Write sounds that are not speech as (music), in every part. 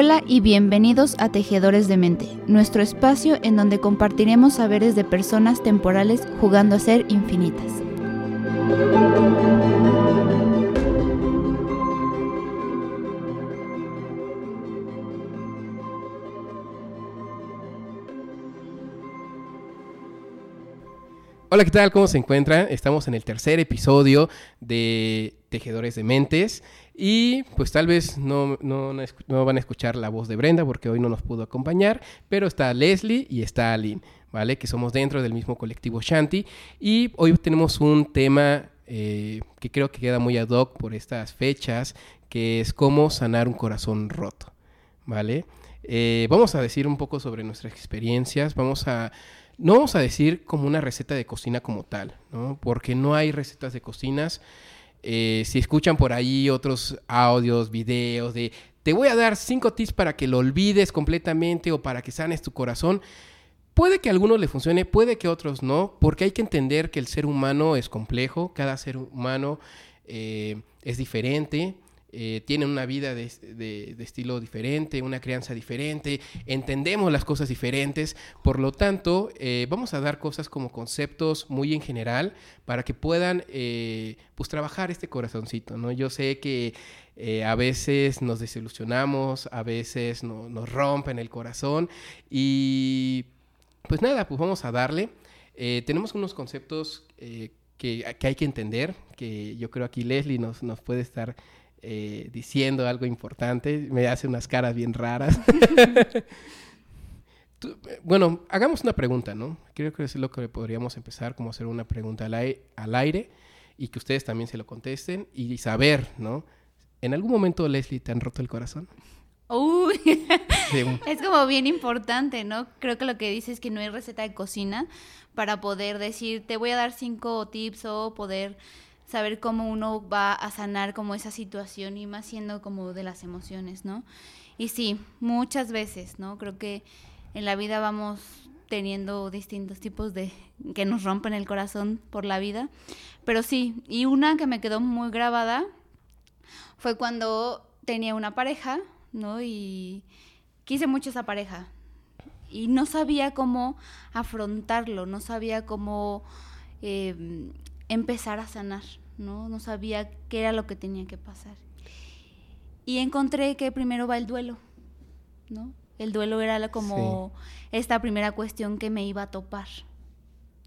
Hola y bienvenidos a Tejedores de Mente, nuestro espacio en donde compartiremos saberes de personas temporales jugando a ser infinitas. Hola, ¿qué tal? ¿Cómo se encuentran? Estamos en el tercer episodio de Tejedores de Mentes y pues tal vez no, no, van a escuchar la voz de Brenda porque hoy no nos pudo acompañar, pero está Leslie y está Aline, ¿vale? Que somos dentro del mismo colectivo Shanti y hoy tenemos un tema eh, que creo que queda muy ad hoc por estas fechas, que es cómo sanar un corazón roto, ¿vale? Eh, vamos a decir un poco sobre nuestras experiencias, vamos a no vamos a decir como una receta de cocina como tal, ¿no? Porque no hay recetas de cocinas. Eh, si escuchan por ahí otros audios, videos de te voy a dar cinco tips para que lo olvides completamente o para que sanes tu corazón, puede que a algunos le funcione, puede que a otros no, porque hay que entender que el ser humano es complejo, cada ser humano eh, es diferente. Eh, tienen una vida de, estilo diferente, una crianza diferente, entendemos las cosas diferentes, por lo tanto, eh, vamos a dar cosas como conceptos muy en general para que puedan eh, pues trabajar este corazoncito, ¿no? Yo sé que a veces nos desilusionamos, a veces nos rompen el corazón y pues nada, pues vamos a darle. tenemos unos conceptos que, hay que entender, que yo creo aquí Leslie nos, nos puede estar eh, diciendo algo importante, me hace unas caras bien raras. (laughs) bueno, hagamos una pregunta, ¿no? Creo que es lo que podríamos empezar, como hacer una pregunta al, aire y que ustedes también se lo contesten y saber, ¿no? ¿En algún momento, Leslie, te han roto el corazón? Uy, (laughs) (laughs) es como bien importante, ¿no? Creo que lo que dices es que no hay receta de cocina para poder decir, te voy a dar cinco tips o poder saber cómo uno va a sanar como esa situación y más siendo como de las emociones, ¿no? Y sí, muchas veces, ¿no? Creo que en la vida vamos teniendo distintos tipos de que nos rompen el corazón por la vida, pero sí, y una que me quedó muy grabada fue cuando tenía una pareja, ¿no? Y quise mucho esa pareja y no sabía cómo afrontarlo, no sabía cómo eh, empezar a sanar, ¿no? No sabía qué era lo que tenía que pasar. Y encontré que primero va el duelo, ¿no? El duelo era como esta primera cuestión que me iba a topar.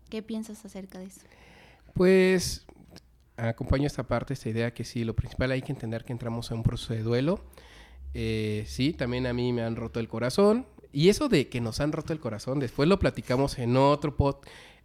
¿Qué piensas acerca de eso? Pues acompaño esta parte, esta idea que sí, lo principal hay que entender que entramos en un proceso de duelo. Eh, sí, también a mí me han roto el corazón. Y eso de que nos han roto el corazón, después lo platicamos en otro pod,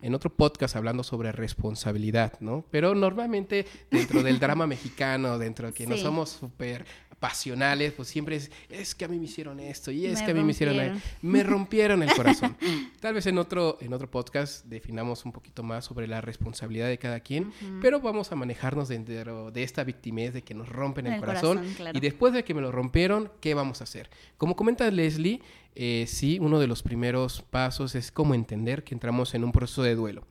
en otro podcast hablando sobre responsabilidad, ¿no? Pero normalmente dentro del drama (laughs) mexicano, dentro de que no somos súper pasionales, pues siempre es, es que a mí me hicieron esto y es que a mí me hicieron, me (laughs) rompieron el corazón. (laughs) Tal vez en otro, en otro podcast definamos un poquito más sobre la responsabilidad de cada quien, pero vamos a manejarnos dentro de esta victimez de que nos rompen el, corazón, y después de que me lo rompieron, ¿qué vamos a hacer? Como comenta Leslie, eh, sí, uno de los primeros pasos es como entender que entramos en un proceso de duelo.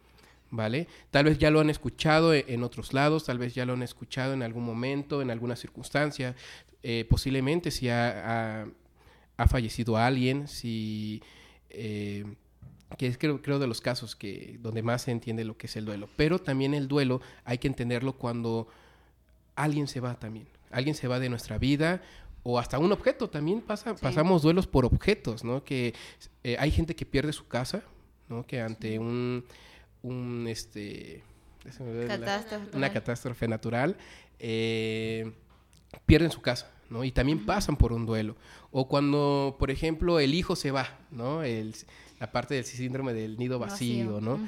¿Vale? Tal vez ya lo han escuchado e, en otros lados, tal vez ya lo han escuchado en algún momento, en alguna circunstancia, eh, posiblemente si ha, fallecido alguien, si... Eh, que es creo, creo de los casos que donde más se entiende lo que es el duelo. Pero también el duelo hay que entenderlo cuando alguien se va también. Alguien se va de nuestra vida o hasta un objeto. También pasa, pasamos duelos por objetos, ¿no? Que eh, hay gente que pierde su casa, ¿no? Que ante un, un este, una catástrofe natural, eh, pierden su casa, ¿no? Y también pasan por un duelo. O cuando, por ejemplo, el hijo se va, ¿no? El, la parte del síndrome del nido vacío, ¿no?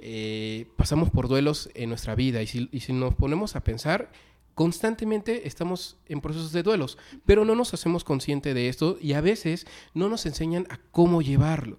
Eh, pasamos por duelos en nuestra vida y si, y si nos ponemos a pensar, constantemente estamos en procesos de duelos, pero no nos hacemos consciente de esto y a veces no nos enseñan a cómo llevarlo.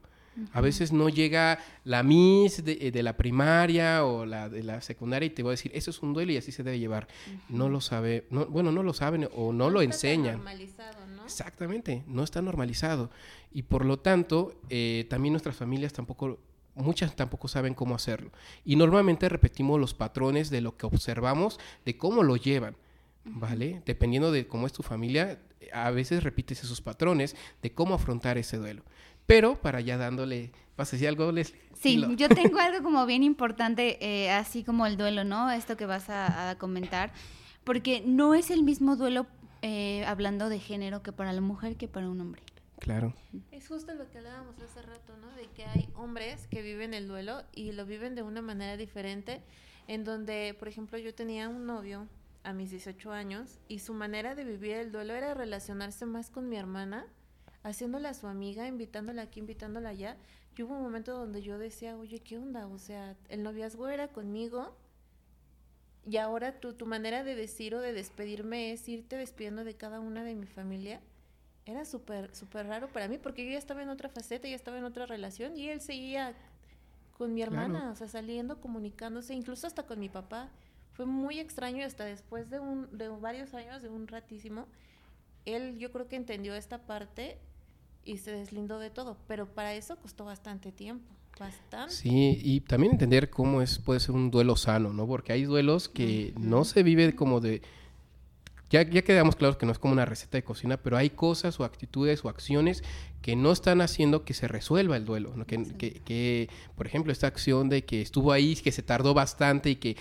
A veces no llega la Miss de, eh, la primaria o la de la secundaria y te voy a decir, eso es un duelo y así se debe llevar. No lo sabe, bueno, no lo saben o no, lo enseñan. normalizado, ¿no? Exactamente, no está normalizado. Y por lo tanto, eh, también nuestras familias tampoco muchas tampoco saben cómo hacerlo. Y normalmente repetimos los patrones de lo que observamos, de cómo lo llevan, ¿vale? Dependiendo de cómo es tu familia, a veces repites esos patrones de cómo afrontar ese duelo. Pero para ya dándole, ¿vas a decir algo, Leslie? Sí, yo tengo algo como bien importante, eh, así como el duelo, ¿no? Esto que vas a, comentar, porque no es el mismo duelo eh, hablando de género que para la mujer que para un hombre. Claro. Es justo lo que hablábamos hace rato, ¿no? De que hay hombres que viven el duelo y lo viven de una manera diferente, en donde, por ejemplo, yo tenía un novio a mis 18 años y su manera de vivir el duelo era relacionarse más con mi hermana, haciéndola su amiga, invitándola aquí, invitándola allá. Y hubo un momento donde yo decía, oye, ¿qué onda? O sea, el noviazgo era conmigo y ahora tu, tu manera de decir o de despedirme es irte despidiendo de cada una de mi familia. Era súper, súper raro para mí porque yo ya estaba en otra faceta, ya estaba en otra relación y él seguía con mi hermana, o sea, saliendo, comunicándose, incluso hasta con mi papá. Fue muy extraño hasta después de, un, de varios años, de un ratísimo, él yo creo que entendió esta parte y se deslindó de todo, pero para eso costó bastante tiempo. Bastante. Sí, y también entender cómo es puede ser un duelo sano, ¿no? Porque hay duelos que no se vive como de ya, ya quedamos claros que no es como una receta de cocina, pero hay cosas o actitudes o acciones que no están haciendo que se resuelva el duelo. ¿no? Que, que, que, por ejemplo, esta acción de que estuvo ahí, que se tardó bastante y que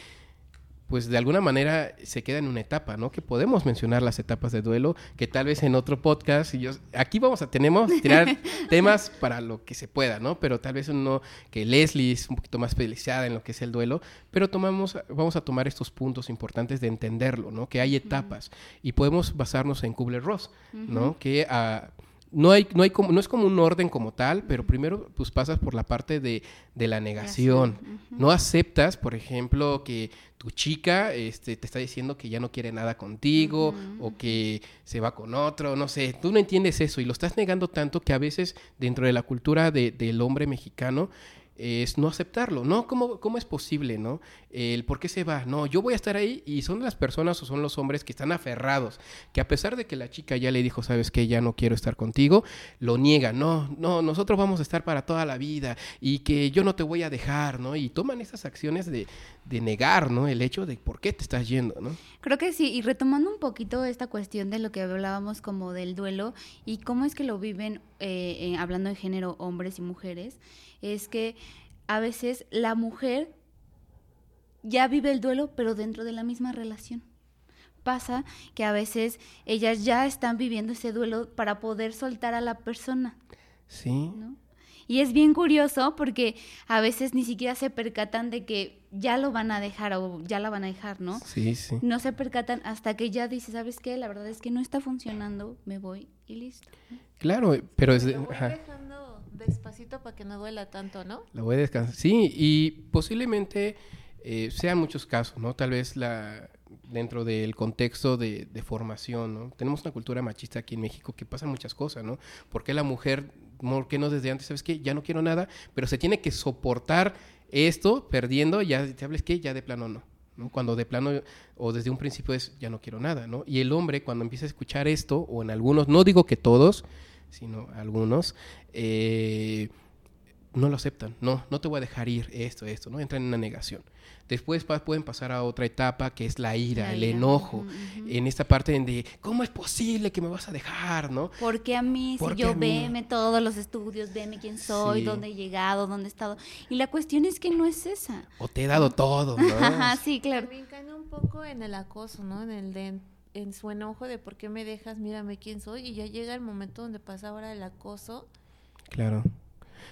pues de alguna manera se queda en una etapa, ¿no? Que podemos mencionar las etapas de duelo, que tal vez en otro podcast, y yo, aquí vamos a, tenemos tirar (laughs) temas para lo que se pueda, ¿no? Pero tal vez uno, que Leslie es un poquito más especializada en lo que es el duelo, pero tomamos, vamos a tomar estos puntos importantes de entenderlo, ¿no? Que hay etapas, y podemos basarnos en Kubler-Ross, ¿no? Que a no hay, no hay como, no es como un orden como tal, pero primero pues pasas por la parte de, de la negación. No aceptas, por ejemplo, que tu chica este, te está diciendo que ya no quiere nada contigo o que se va con otro, no sé, tú no entiendes eso y lo estás negando tanto que a veces dentro de la cultura de, del hombre mexicano es no aceptarlo, ¿no? ¿Cómo, ¿Cómo es posible, no? El por qué se va, no, yo voy a estar ahí y son las personas o son los hombres que están aferrados, que a pesar de que la chica ya le dijo, sabes que ya no quiero estar contigo, lo niega, no, no, nosotros vamos a estar para toda la vida y que yo no te voy a dejar, ¿no? Y toman esas acciones de, de negar, ¿no? El hecho de por qué te estás yendo, ¿no? Creo que sí, y retomando un poquito esta cuestión de lo que hablábamos como del duelo y cómo es que lo viven, eh, hablando de género, hombres y mujeres, es que a veces la mujer ya vive el duelo, pero dentro de la misma relación. Pasa que a veces ellas ya están viviendo ese duelo para poder soltar a la persona. Sí. Y es bien curioso porque a veces ni siquiera se percatan de que ya lo van a dejar o ya la van a dejar, ¿no? Sí, sí. No se percatan hasta que ya dice, ¿sabes qué? La verdad es que no está funcionando, me voy y listo. Claro, pero es... Despacito para que no duela tanto, ¿no? La voy a descansar. Sí, y posiblemente eh, sean muchos casos, ¿no? Tal vez la dentro del contexto de, formación, ¿no? Tenemos una cultura machista aquí en México que pasa muchas cosas, ¿no? Porque la mujer, ¿por qué no desde antes, sabes qué? Ya no quiero nada, pero se tiene que soportar esto perdiendo, ya te hables que ya de plano no. ¿no? Cuando de plano o desde un principio es ya no quiero nada, ¿no? Y el hombre cuando empieza a escuchar esto, o en algunos, no digo que todos, sino algunos, eh, no lo aceptan. No, no te voy a dejar ir esto, esto, ¿no? Entran en una negación. Después pueden pasar a otra etapa que es la ira, el enojo. En esta parte de, ¿cómo es posible que me vas a dejar, no? Porque a mí, si yo veme todos los estudios, veme quién soy, dónde he llegado, dónde he estado. Y la cuestión es que no es esa. O te he dado todo, ¿no? (laughs) sí, claro. También cae un poco en el acoso, ¿no? En el de en su enojo de por qué me dejas, mírame quién soy, y ya llega el momento donde pasa ahora el acoso. Claro.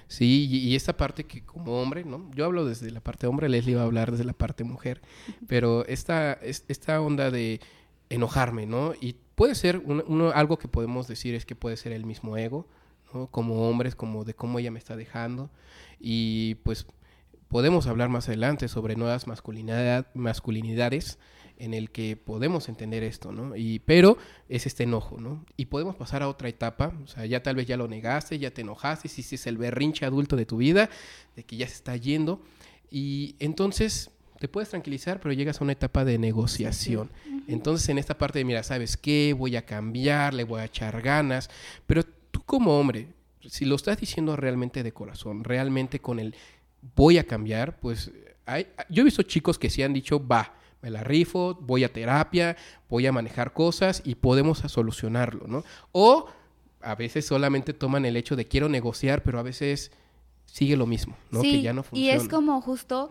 Sí, y, esta parte que como hombre, ¿no? Yo hablo desde la parte hombre, Leslie va a hablar desde la parte mujer, pero esta, esta onda de enojarme, ¿no? Y puede ser uno, algo que podemos decir es que puede ser el mismo ego, ¿no? Como hombres, como de cómo ella me está dejando, y pues podemos hablar más adelante sobre nuevas masculinidad, masculinidades, en el que podemos entender esto, ¿no? Y, pero es este enojo, ¿no? Y podemos pasar a otra etapa, o sea, ya tal vez ya lo negaste, ya te enojaste, si es el berrinche adulto de tu vida, de que ya se está yendo, y entonces te puedes tranquilizar, pero llegas a una etapa de negociación. Entonces, en esta parte de, mira, ¿sabes qué? Voy a cambiar, le voy a echar ganas, pero tú como hombre, si lo estás diciendo realmente de corazón, realmente con el voy a cambiar, pues hay, yo he visto chicos que sí han dicho, va, me la rifo, voy a terapia, voy a manejar cosas y podemos solucionarlo, ¿no? O a veces solamente toman el hecho de quiero negociar, pero a veces sigue lo mismo, ¿no? que ya no funciona. Y es como justo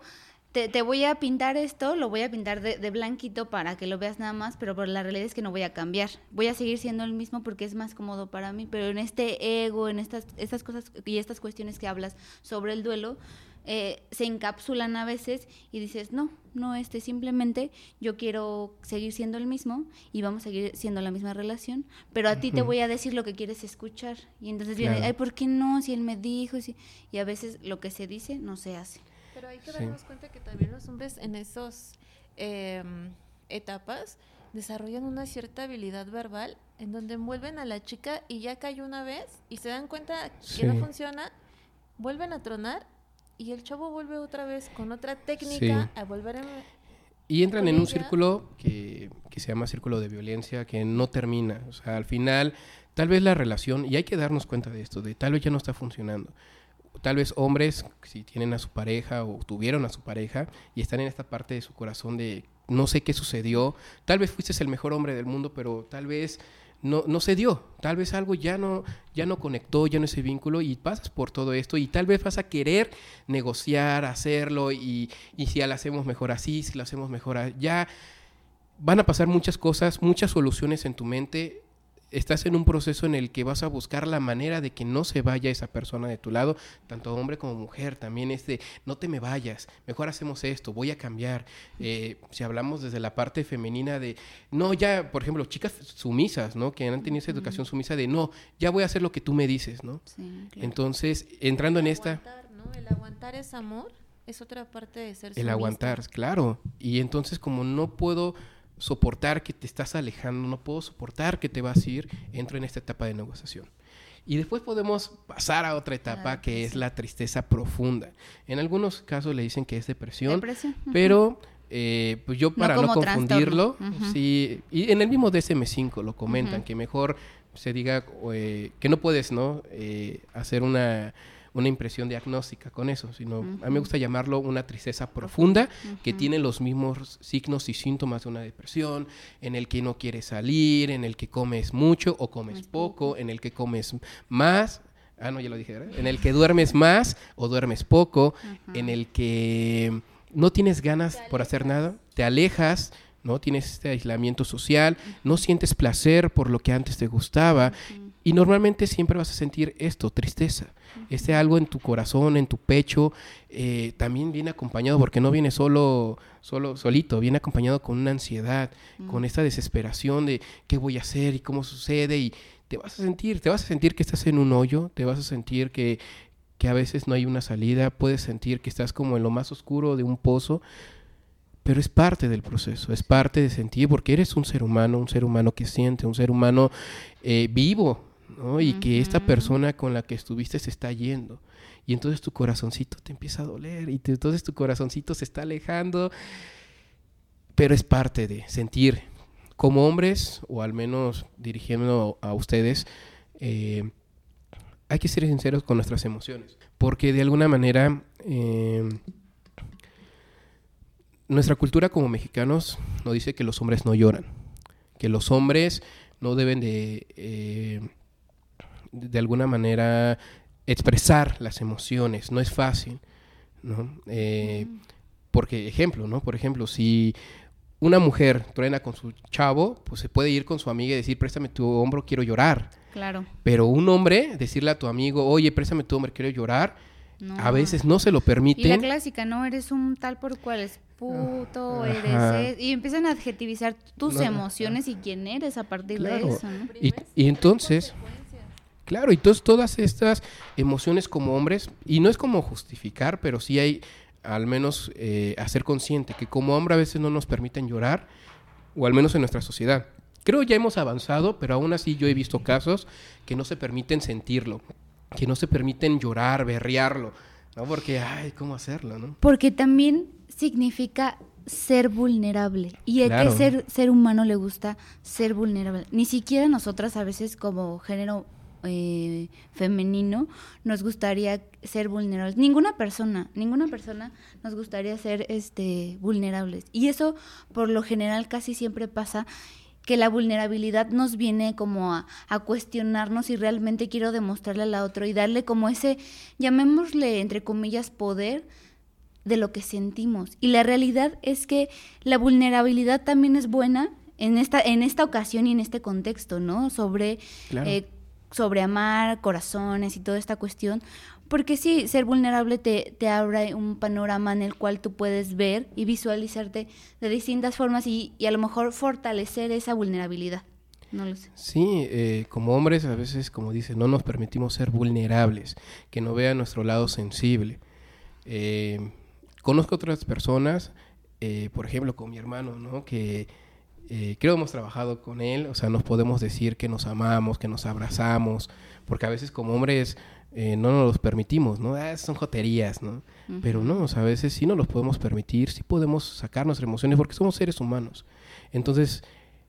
te, voy a pintar esto, lo voy a pintar de, blanquito para que lo veas nada más, pero por la realidad es que no voy a cambiar. Voy a seguir siendo el mismo porque es más cómodo para mí, pero en este ego, en estas, estas cosas y estas cuestiones que hablas sobre el duelo, eh, se encapsulan a veces y dices, no, no, este simplemente yo quiero seguir siendo el mismo y vamos a seguir siendo la misma relación, pero a ti te voy a decir lo que quieres escuchar. Y entonces viene, ay, ¿por qué no? Si él me dijo, y a veces lo que se dice no se hace. Pero hay que darnos cuenta que también los hombres en esas em, etapas desarrollan una cierta habilidad verbal en donde envuelven a la chica y ya cayó una vez y se dan cuenta que no funciona, vuelven a tronar y el chavo vuelve otra vez con otra técnica a volver a... Y entran en un círculo que, que, se llama círculo de violencia que no termina. O sea, al final, tal vez la relación, y hay que darnos cuenta de esto, de tal vez ya no está funcionando. Tal vez hombres, si tienen a su pareja o tuvieron a su pareja y están en esta parte de su corazón de no sé qué sucedió, tal vez fuiste el mejor hombre del mundo, pero tal vez no, no se dio, tal vez algo ya no, ya no conectó, ya no ese vínculo y pasas por todo esto y tal vez vas a querer negociar, hacerlo y, y si ya lo hacemos mejor así, si lo hacemos mejor allá, van a pasar muchas cosas, muchas soluciones en tu mente estás en un proceso en el que vas a buscar la manera de que no se vaya esa persona de tu lado, tanto hombre como mujer, también es de, no te me vayas, mejor hacemos esto, voy a cambiar. Eh, si hablamos desde la parte femenina de, no, ya, por ejemplo, chicas sumisas, ¿no? Que han tenido esa educación sumisa de, no, ya voy a hacer lo que tú me dices, ¿no? Entonces, entrando en esta... El aguantar es amor, es otra parte de ser El aguantar, claro. Y entonces, como no puedo soportar que te estás alejando, no puedo soportar que te vas a ir, entro en esta etapa de negociación. Y después podemos pasar a otra etapa que es la tristeza profunda. En algunos casos le dicen que es depresión, pero eh, pues yo para no, confundirlo, sí, y en el mismo DSM5 lo comentan, que mejor se diga eh, que no puedes no eh, hacer una una impresión diagnóstica con eso, sino a mí me gusta llamarlo una tristeza profunda que tiene los mismos signos y síntomas de una depresión, en el que no quieres salir, en el que comes mucho o comes poco, en el que comes más, ah, no, ya lo dije, ¿verdad? En el que duermes más o duermes poco, en el que no tienes ganas por hacer nada, te alejas, ¿no? Tienes este aislamiento social, no sientes placer por lo que antes te gustaba y normalmente siempre vas a sentir esto, tristeza este algo en tu corazón, en tu pecho, eh, también viene acompañado, porque no viene solo, solo, solito, viene acompañado con una ansiedad, con esta desesperación de qué voy a hacer y cómo sucede, y te vas a sentir, te vas a sentir que estás en un hoyo, te vas a sentir que, que a veces no hay una salida, puedes sentir que estás como en lo más oscuro de un pozo, pero es parte del proceso, es parte de sentir, porque eres un ser humano, un ser humano que siente, un ser humano eh, vivo, y que esta persona con la que estuviste se está yendo. Y entonces tu corazoncito te empieza a doler y entonces tu corazoncito se está alejando. Pero es parte de sentir. Como hombres, o al menos dirigiendo a ustedes, eh, hay que ser sinceros con nuestras emociones. Porque de alguna manera eh, nuestra cultura como mexicanos nos dice que los hombres no lloran. Que los hombres no deben de... Eh, de alguna manera expresar las emociones, no es fácil, ¿no? Eh, porque, ejemplo, ¿no? Por ejemplo, si una mujer truena con su chavo, pues se puede ir con su amiga y decir, préstame tu hombro, quiero llorar. Claro. Pero un hombre, decirle a tu amigo, oye, préstame tu hombro, quiero llorar, a veces no se lo permite. Y la clásica, ¿no? Eres un tal por cual es puto, eres... Y empiezan a adjetivizar tus emociones y quién eres a partir de eso, y entonces... Claro, y entonces todas estas emociones como hombres, y no es como justificar, pero sí hay al menos eh, hacer consciente que como hombre a veces no nos permiten llorar, o al menos en nuestra sociedad. Creo ya hemos avanzado, pero aún así yo he visto casos que no se permiten sentirlo, que no se permiten llorar, berrearlo, ¿no? Porque, ay, ¿cómo hacerlo, no? Porque también significa ser vulnerable. Y a que ser, ser humano le gusta ser vulnerable. Ni siquiera nosotras a veces como género eh, femenino, nos gustaría ser vulnerables. Ninguna persona, ninguna persona nos gustaría ser este, vulnerables. Y eso por lo general casi siempre pasa que la vulnerabilidad nos viene como a, a, cuestionarnos si realmente quiero demostrarle a la otra y darle como ese, llamémosle entre comillas, poder de lo que sentimos. Y la realidad es que la vulnerabilidad también es buena en esta, en esta ocasión y en este contexto, ¿no? Sobre, eh, sobre amar corazones y toda esta cuestión. Porque sí, ser vulnerable te, te abre un panorama en el cual tú puedes ver y visualizarte de distintas formas y, y a lo mejor fortalecer esa vulnerabilidad. No lo sé. Sí, eh, como hombres a veces, como dice, no nos permitimos ser vulnerables, que no vea nuestro lado sensible. Eh, conozco otras personas, por ejemplo, con mi hermano, ¿no? Que eh, creo que hemos trabajado con él, o sea, nos podemos decir que nos amamos, que nos abrazamos, porque a veces como hombres eh, no nos los permitimos, ¿no? Ah, son joterías, ¿no? Pero no, o sea, a veces sí nos los podemos permitir, sí podemos sacar nuestras emociones porque somos seres humanos. Entonces,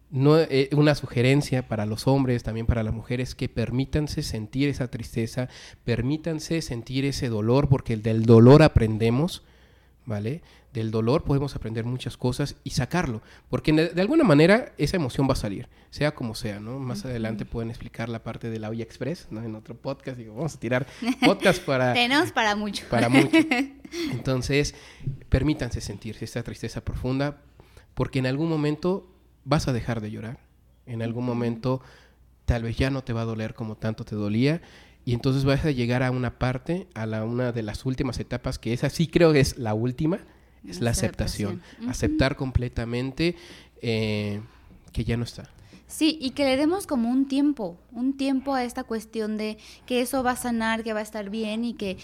no, eh, una sugerencia para los hombres, también para las mujeres, que permítanse sentir esa tristeza, permítanse sentir ese dolor, porque del dolor aprendemos, ¿vale? Del dolor podemos aprender muchas cosas y sacarlo, porque de, alguna manera esa emoción va a salir, sea como sea, ¿no? Más adelante pueden explicar la parte de la olla express, ¿no? En otro podcast, digo, vamos a tirar podcast para... (laughs) Tenemos para mucho. Para mucho. (laughs) Entonces, permítanse sentir esta tristeza profunda, porque en algún momento vas a dejar de llorar, en algún momento tal vez ya no te va a doler como tanto te dolía y entonces vas a llegar a una parte, a la, una de las últimas etapas, que esa sí creo que es la última, es la aceptación. Aceptar completamente eh, que ya no está. Sí, y que le demos como un tiempo, un tiempo a esta cuestión de que eso va a sanar, que va a estar bien y que,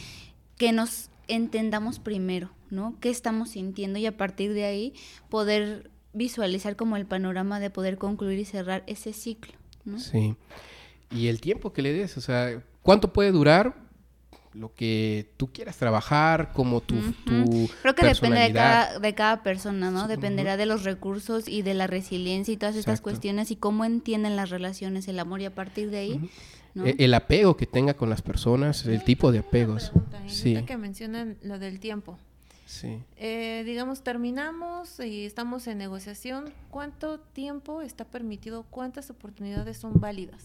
que nos entendamos primero, ¿no? ¿Qué estamos sintiendo? Y a partir de ahí poder visualizar como el panorama de poder concluir y cerrar ese ciclo, ¿no? Sí. Y el tiempo que le des, o sea, ¿Cuánto puede durar? Lo que tú quieras trabajar, como tu, Creo que depende de cada, de cada persona, ¿no? Dependerá de los recursos y de la resiliencia y todas estas cuestiones y cómo entienden las relaciones, el amor y a partir de ahí... E, el, apego que tenga con las personas, el tipo de apegos. sí. que mencionan lo del tiempo. Sí. Eh, digamos, terminamos y estamos en negociación. ¿Cuánto tiempo está permitido? ¿Cuántas oportunidades son válidas?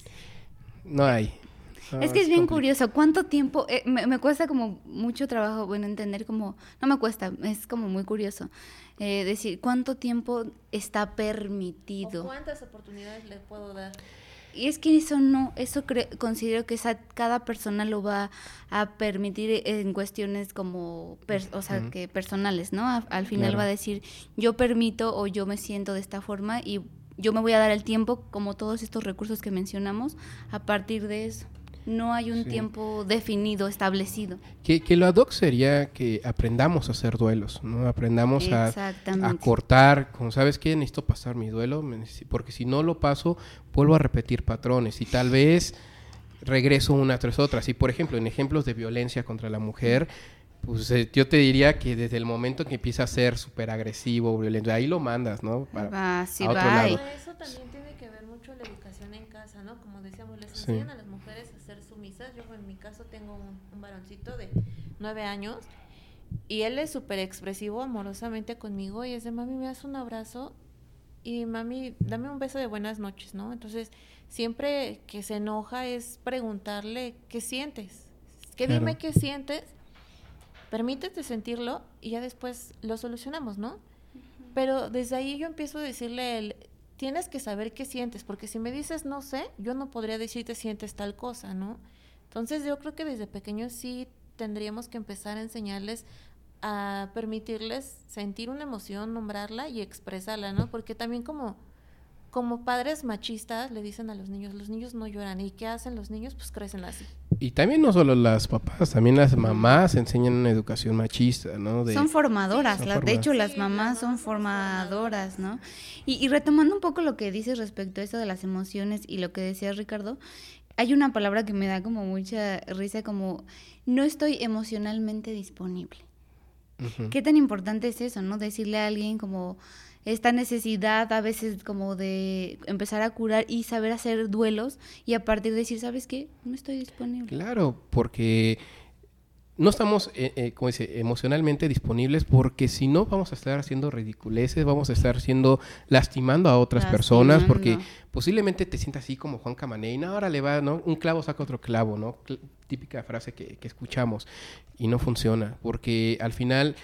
No hay es que es, bien curioso, ¿cuánto tiempo? Eh, me, cuesta como mucho trabajo, bueno, entender como, no me cuesta, es como muy curioso. Eh, decir, ¿cuánto tiempo está permitido? ¿Cuántas oportunidades le puedo dar? Y es que eso no, eso considero que esa, cada persona lo va a permitir en cuestiones como, o sea, que personales, ¿no? al final va a decir, yo permito o yo me siento de esta forma y yo me voy a dar el tiempo, como todos estos recursos que mencionamos, a partir de eso no hay un tiempo definido, establecido. Que, que, lo ad hoc sería que aprendamos a hacer duelos, ¿no? Aprendamos a, a, cortar, como sabes que necesito pasar mi duelo, porque si no lo paso, vuelvo a repetir patrones y tal vez regreso una tras otra. Si, por ejemplo, en ejemplos de violencia contra la mujer, pues eh, yo te diría que desde el momento que empieza a ser súper agresivo, violento, ahí lo mandas, ¿no? Para, sí, a otro lado. Eso también tiene que ver mucho la educación en casa, ¿no? Como decíamos, les enseñan a las mujeres caso tengo un, varoncito de nueve años y él es súper expresivo amorosamente conmigo y es de mami, me das un abrazo y mami, dame un beso de buenas noches, ¿no? Entonces, siempre que se enoja es preguntarle qué sientes, que dime qué sientes, permítete sentirlo y ya después lo solucionamos, ¿no? Pero desde ahí yo empiezo a decirle, el, tienes que saber qué sientes, porque si me dices no sé, yo no podría decirte sientes tal cosa, ¿no? Entonces yo creo que desde pequeños sí tendríamos que empezar a enseñarles a permitirles sentir una emoción, nombrarla y expresarla, ¿no? Porque también como, como padres machistas le dicen a los niños, los niños no lloran. ¿Y qué hacen los niños? Pues crecen así. Y también no solo las papás, también las mamás enseñan una educación machista, ¿no? son formadoras, de hecho las mamás son formadoras, ¿no? Y, y retomando un poco lo que dices respecto a eso de las emociones y lo que decía Ricardo, hay una palabra que me da como mucha risa, como no estoy emocionalmente disponible. ¿Qué tan importante es eso, no? Decirle a alguien como, esta necesidad a veces como de empezar a curar y saber hacer duelos y a partir de decir, ¿sabes qué? No estoy disponible. Claro, porque no estamos, eh, eh, como dice, emocionalmente disponibles porque si no vamos a estar haciendo ridiculeces, vamos a estar haciendo, lastimando a otras personas porque posiblemente te sientas así como Juan Camaney, no, ahora le va, ¿no? Un clavo saca otro clavo, ¿no? típica frase que, que escuchamos y no funciona porque al final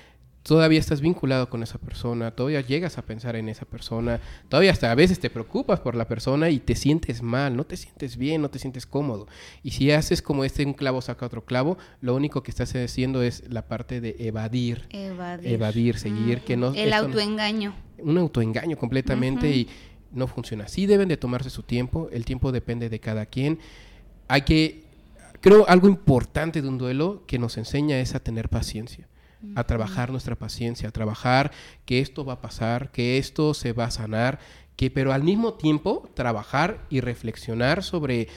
todavía estás vinculado con esa persona, todavía llegas a pensar en esa persona, todavía hasta a veces te preocupas por la persona y te sientes mal, no te sientes bien, no te sientes cómodo. Y si haces como este un clavo saca otro clavo, lo único que estás haciendo es la parte de evadir, evadir, seguir, que no el autoengaño. un autoengaño completamente y no funciona. Sí deben de tomarse su tiempo, el tiempo depende de cada quien. Hay que creo algo importante de un duelo que nos enseña es a tener paciencia a trabajar nuestra paciencia, a trabajar que esto va a pasar, que esto se va a sanar, que pero al mismo tiempo trabajar y reflexionar sobre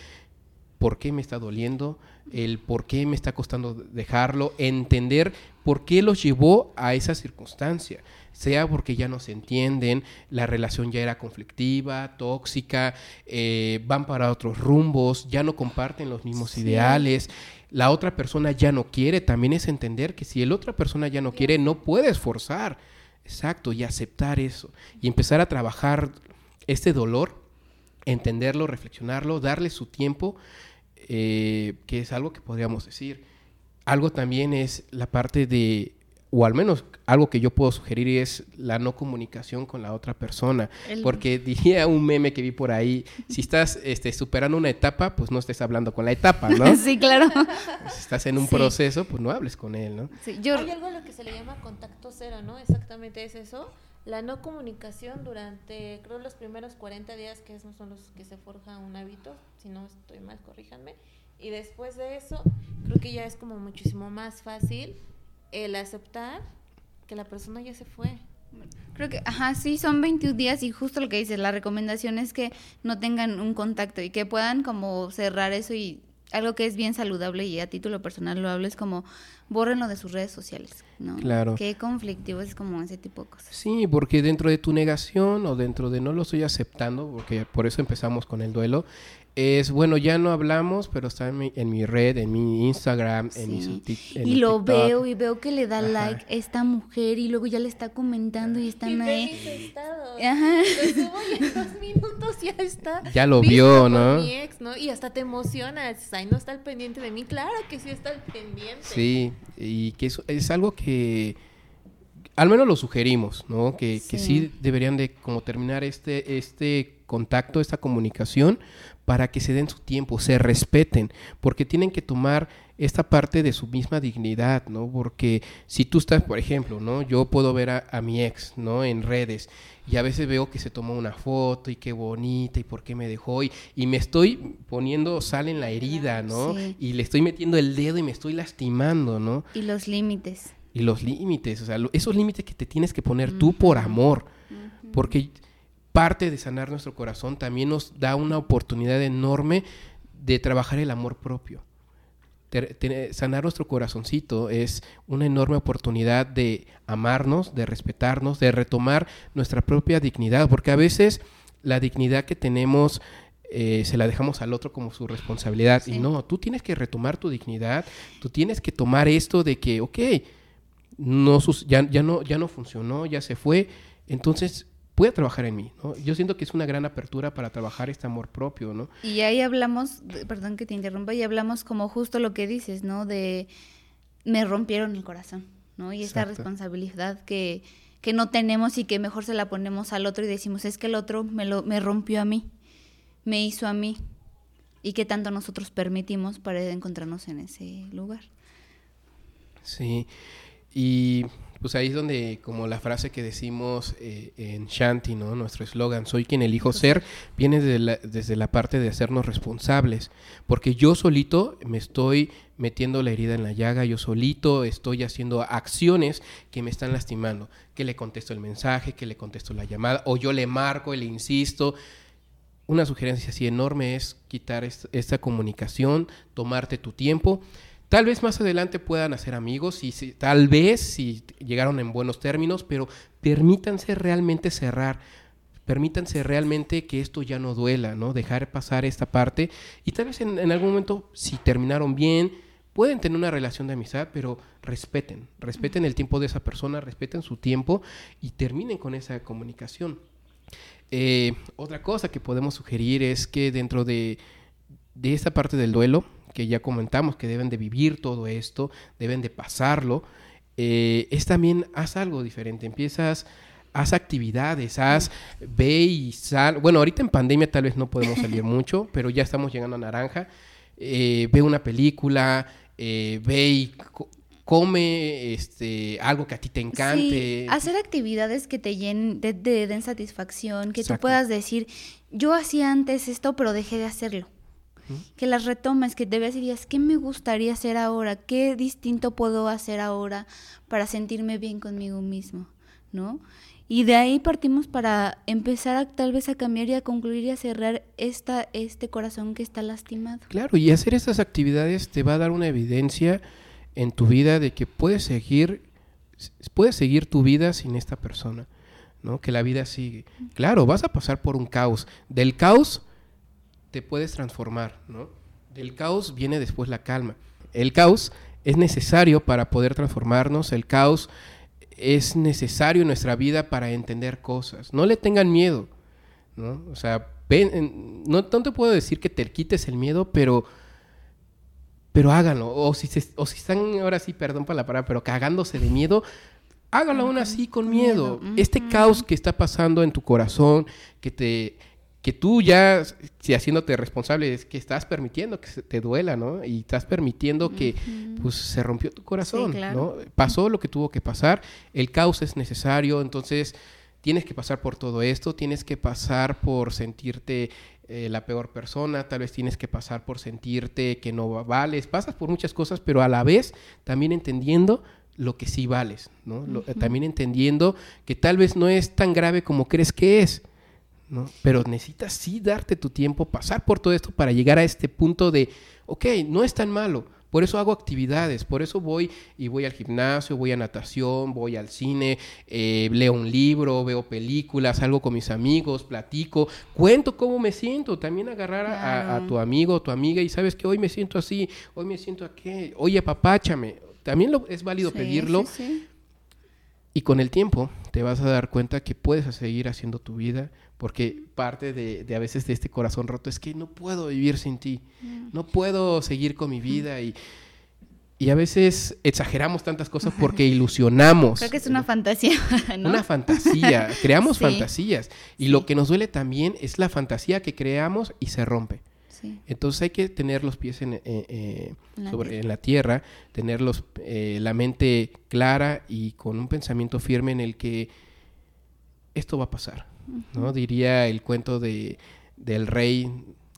por qué me está doliendo, el por qué me está costando dejarlo, entender por qué los llevó a esa circunstancia, sea porque ya no se entienden, la relación ya era conflictiva, tóxica, eh, van para otros rumbos, ya no comparten los mismos ideales la otra persona ya no quiere, también es entender que si la otra persona ya no quiere, no puedes forzar. Exacto, y aceptar eso. Y empezar a trabajar este dolor, entenderlo, reflexionarlo, darle su tiempo, eh, que es algo que podríamos decir. Algo también es la parte de o al menos algo que yo puedo sugerir es la no comunicación con la otra persona. Porque (laughs) diría un meme que vi por ahí, si estás este, superando una etapa, pues no estés hablando con la etapa, ¿no? (laughs) sí, claro. Si estás en un proceso, pues no hables con él, ¿no? Sí, yo... Hay algo a lo que se le llama contacto cero, ¿no? Exactamente es eso. La no comunicación durante, creo, los primeros 40 días, que esos son los que se forja un hábito, si no estoy mal, corríjanme. Y después de eso, creo que ya es como muchísimo más fácil el aceptar que la persona ya se fue. Creo que, ajá, sí, son 21 días y justo lo que dices, la recomendación es que no tengan un contacto y que puedan como cerrar eso y algo que es bien saludable y a título personal lo hables como bórrenlo de sus redes sociales, ¿no? Claro. Qué conflictivo es como ese tipo de cosas. Sí, porque dentro de tu negación o dentro de no lo estoy aceptando, porque por eso empezamos con el duelo, es, bueno, ya no hablamos, pero está en mi, en mi red, en mi Instagram, en mi en Y lo veo y veo que le da like a esta mujer y luego ya le está comentando y están ahí. Ajá. en dos minutos ya está. (laughs) Ya lo vio, ¿no? Mi ex, ¿no? Y hasta te emocionas. Ay, no está al pendiente de mí. Claro que sí está al pendiente. Sí, y que es, es algo que al menos lo sugerimos, ¿no? Que sí. que sí deberían de como terminar este, este contacto, esta comunicación, para que se den su tiempo, se respeten, porque tienen que tomar esta parte de su misma dignidad, ¿no? Porque si tú estás, por ejemplo, ¿no? Yo puedo ver a, mi ex, ¿no? En redes y a veces veo que se tomó una foto y qué bonita y por qué me dejó y, y me estoy poniendo sal en la herida, ¿no? Y le estoy metiendo el dedo y me estoy lastimando, ¿no? Y los límites. Y los límites, o sea, esos límites que te tienes que poner tú por amor, porque parte de sanar nuestro corazón también nos da una oportunidad enorme de trabajar el amor propio. sanar nuestro corazoncito es una enorme oportunidad de amarnos, de respetarnos, de retomar nuestra propia dignidad, porque a veces la dignidad que tenemos eh, se la dejamos al otro como su responsabilidad. Y no, tú tienes que retomar tu dignidad, tú tienes que tomar esto de que, ok, no, ya, ya, no, ya no funcionó, ya se fue, entonces puede trabajar en mí, ¿no? Yo siento que es una gran apertura para trabajar este amor propio, ¿no? Y ahí hablamos, perdón que te interrumpa, y hablamos como justo lo que dices, ¿no? De me rompieron el corazón, ¿no? Y esta responsabilidad que, que no tenemos y que mejor se la ponemos al otro y decimos, es que el otro me, lo, me rompió a mí, me hizo a mí, y que tanto nosotros permitimos para encontrarnos en ese lugar. Sí, y pues ahí es donde, como la frase que decimos eh, en Shanti, ¿no? Nuestro eslogan, soy quien elijo ser, viene desde la, desde la parte de hacernos responsables. Porque yo solito me estoy metiendo la herida en la llaga, yo solito estoy haciendo acciones que me están lastimando. Que le contesto el mensaje, que le contesto la llamada, o yo le marco y le insisto. Una sugerencia así enorme es quitar esta comunicación, tomarte tu tiempo Tal vez más adelante puedan hacer amigos y si, tal vez si llegaron en buenos términos, pero permítanse realmente cerrar, permítanse realmente que esto ya no duela, ¿no? Dejar pasar esta parte y tal vez en, algún momento si terminaron bien, pueden tener una relación de amistad, pero respeten, respeten el tiempo de esa persona, respeten su tiempo y terminen con esa comunicación. Eh, otra cosa que podemos sugerir es que dentro de, de esta parte del duelo, que ya comentamos que deben de vivir todo esto, deben de pasarlo, eh, es también haz algo diferente, empiezas, haz actividades, haz, ve y sal, bueno, ahorita en pandemia tal vez no podemos salir (laughs) mucho, pero ya estamos llegando a naranja, eh, ve una película, eh, ve y come este, algo que a ti te encante. Sí, hacer actividades que te llenen, de, den satisfacción, que tú puedas decir, yo hacía antes esto, pero dejé de hacerlo que las retomes, que te veas y digas, ¿qué me gustaría hacer ahora? ¿Qué distinto puedo hacer ahora para sentirme bien conmigo mismo? ¿No? Y de ahí partimos para empezar tal vez a cambiar y a concluir y a cerrar esta, este corazón que está lastimado. Claro, y hacer estas actividades te va a dar una evidencia en tu vida de que puedes seguir, puedes seguir tu vida sin esta persona, ¿no? Que la vida sigue. Claro, vas a pasar por un caos. Del caos te puedes transformar, ¿no? Del caos viene después la calma. El caos es necesario para poder transformarnos, el caos es necesario en nuestra vida para entender cosas. No le tengan miedo, ¿no? O sea, no, te puedo decir que te quites el miedo, pero pero háganlo. O si, o si están, ahora sí, perdón por la palabra, pero cagándose de miedo, hágalo aún así con miedo. Este caos que está pasando en tu corazón, que te, que tú ya, si haciéndote responsable, es que estás permitiendo que te duela, ¿no? Y estás permitiendo que, pues, se rompió tu corazón, ¿no? Pasó lo que tuvo que pasar, el caos es necesario, entonces tienes que pasar por todo esto, tienes que pasar por sentirte eh, la peor persona, tal vez tienes que pasar por sentirte que no vales, pasas por muchas cosas, pero a la vez también entendiendo lo que sí vales, ¿no? también entendiendo que tal vez no es tan grave como crees que es, ¿no? Pero necesitas sí darte tu tiempo, pasar por todo esto para llegar a este punto de, ok, no es tan malo. Por eso hago actividades, por eso voy y voy al gimnasio, voy a natación, voy al cine, eh, leo un libro, veo películas, salgo con mis amigos, platico, cuento cómo me siento. También agarrar a, tu amigo o tu amiga y sabes que hoy me siento así, hoy me siento aquí, oye, papáchame. También lo, es válido pedirlo. Y con el tiempo te vas a dar cuenta que puedes seguir haciendo tu vida, porque parte de, a veces de este corazón roto es que no puedo vivir sin ti, mm. no puedo seguir con mi vida y, y a veces exageramos tantas cosas porque (laughs) ilusionamos. Creo que es una fantasía, (laughs) ¿no? Una fantasía, creamos (laughs) fantasías y lo que nos duele también es la fantasía que creamos y se rompe. Entonces hay que tener los pies en, eh, eh, la, sobre, en la tierra, tener eh, la mente clara y con un pensamiento firme en el que esto va a pasar. ¿no? Diría el cuento de, del rey,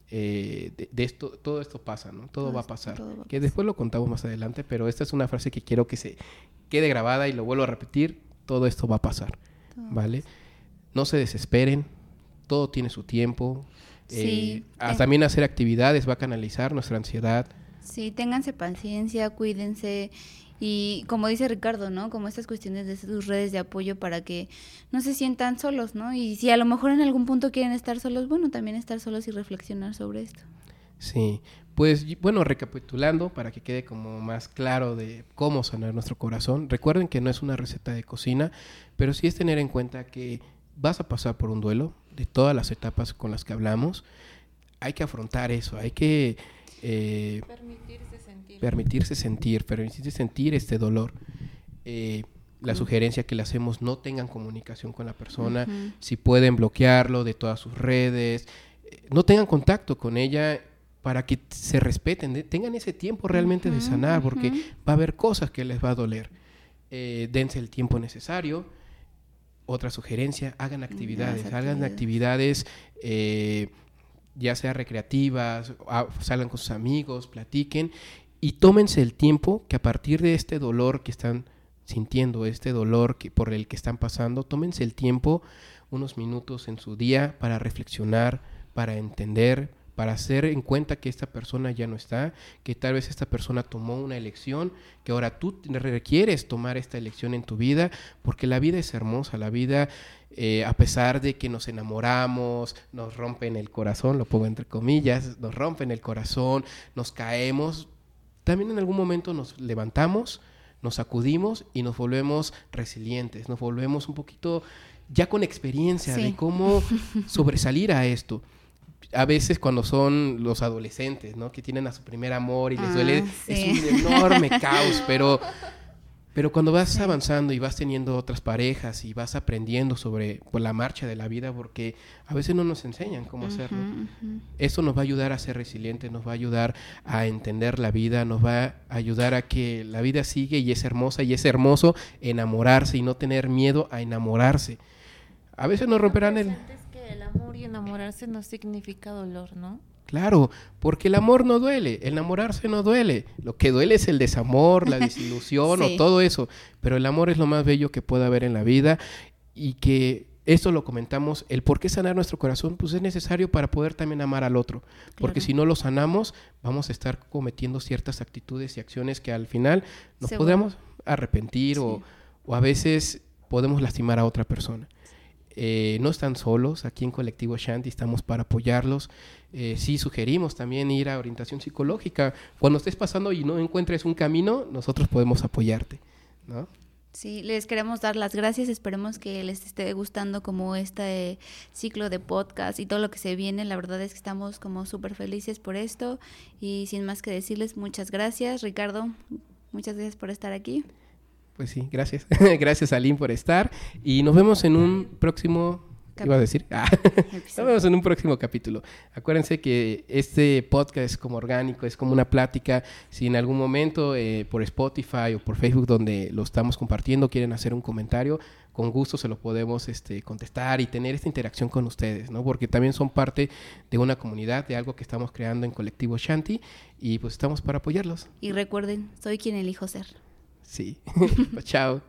de, esto, todo esto pasa, ¿no? Todo, va a pasar. que después lo contamos más adelante, pero esta es una frase que quiero que se quede grabada y lo vuelvo a repetir, todo esto va a pasar, ¿vale? No se desesperen, todo tiene su tiempo, eh, también hacer actividades va a canalizar nuestra ansiedad. Sí, ténganse paciencia, cuídense y como dice Ricardo, ¿no? Como estas cuestiones de sus redes de apoyo para que no se sientan solos, ¿no? Y si a lo mejor en algún punto quieren estar solos, bueno, también estar solos y reflexionar sobre esto. Sí, pues bueno, recapitulando para que quede como más claro de cómo sanar nuestro corazón, recuerden que no es una receta de cocina, pero sí es tener en cuenta que vas a pasar por un duelo, de todas las etapas con las que hablamos, hay que afrontar eso, hay que eh, permitirse sentir. Permitirse sentir, permitirse sentir este dolor. Eh, la sugerencia que le hacemos, no tengan comunicación con la persona, si pueden bloquearlo de todas sus redes, eh, no tengan contacto con ella para que se respeten, tengan ese tiempo realmente de sanar, porque va a haber cosas que les va a doler. dense el tiempo necesario otra sugerencia, hagan actividades, hagan actividades. eh, ya sea recreativas, salgan con sus amigos, platiquen y tómense el tiempo que a partir de este dolor que están sintiendo, este dolor que, por el que están pasando, tómense el tiempo, unos minutos en su día para reflexionar, para entender, para hacer en cuenta que esta persona ya no está, que tal vez esta persona tomó una elección, que ahora tú requieres tomar esta elección en tu vida, porque la vida es hermosa, la vida, eh, a pesar de que nos enamoramos, nos rompen el corazón, lo pongo entre comillas, nos rompen el corazón, nos caemos, también en algún momento nos levantamos, nos sacudimos y nos volvemos resilientes, nos volvemos un poquito ya con experiencia de cómo (laughs) sobresalir a esto. A veces cuando son los adolescentes, ¿no? Que tienen a su primer amor y les duele, ah, es un enorme (laughs) caos, pero pero cuando vas avanzando y vas teniendo otras parejas y vas aprendiendo sobre pues, la marcha de la vida, porque a veces no nos enseñan cómo hacerlo, eso nos va a ayudar a ser resilientes, nos va a ayudar a entender la vida, nos va a ayudar a que la vida sigue y es hermosa y es hermoso enamorarse y no tener miedo a enamorarse. A veces nos romperán el... el amor y enamorarse no significa dolor, ¿no? Claro, porque el amor no duele, el enamorarse no duele. Lo que duele es el desamor, la (laughs) desilusión o todo eso. Pero el amor es lo más bello que puede haber en la vida y que esto lo comentamos, el por qué sanar nuestro corazón, pues es necesario para poder también amar al otro. Porque si no lo sanamos, vamos a estar cometiendo ciertas actitudes y acciones que al final nos podemos arrepentir o, o a veces podemos lastimar a otra persona. Eh, no están solos, aquí en Colectivo Shanti estamos para apoyarlos. Eh, sí sugerimos también ir a orientación psicológica. Cuando estés pasando y no encuentres un camino, nosotros podemos apoyarte, ¿no? Sí, les queremos dar las gracias. Esperemos que les esté gustando como este ciclo de podcast y todo lo que se viene. La verdad es que estamos como súper felices por esto. Y sin más que decirles, muchas gracias. Ricardo, muchas gracias por estar aquí. Pues sí, gracias. (laughs) gracias, Aline, por estar. Y nos vemos en un próximo iba a decir? (laughs) Ah. Nos vemos en un próximo capítulo. Acuérdense que este podcast es como orgánico, es como una plática. Si en algún momento eh, por Spotify o por Facebook donde lo estamos compartiendo quieren hacer un comentario, con gusto se lo podemos este, contestar y tener esta interacción con ustedes, ¿no? Porque también son parte de una comunidad, de algo que estamos creando en Colectivo Shanti y pues estamos para apoyarlos. Y recuerden, soy quien elijo ser. Sí. (laughs) Chao.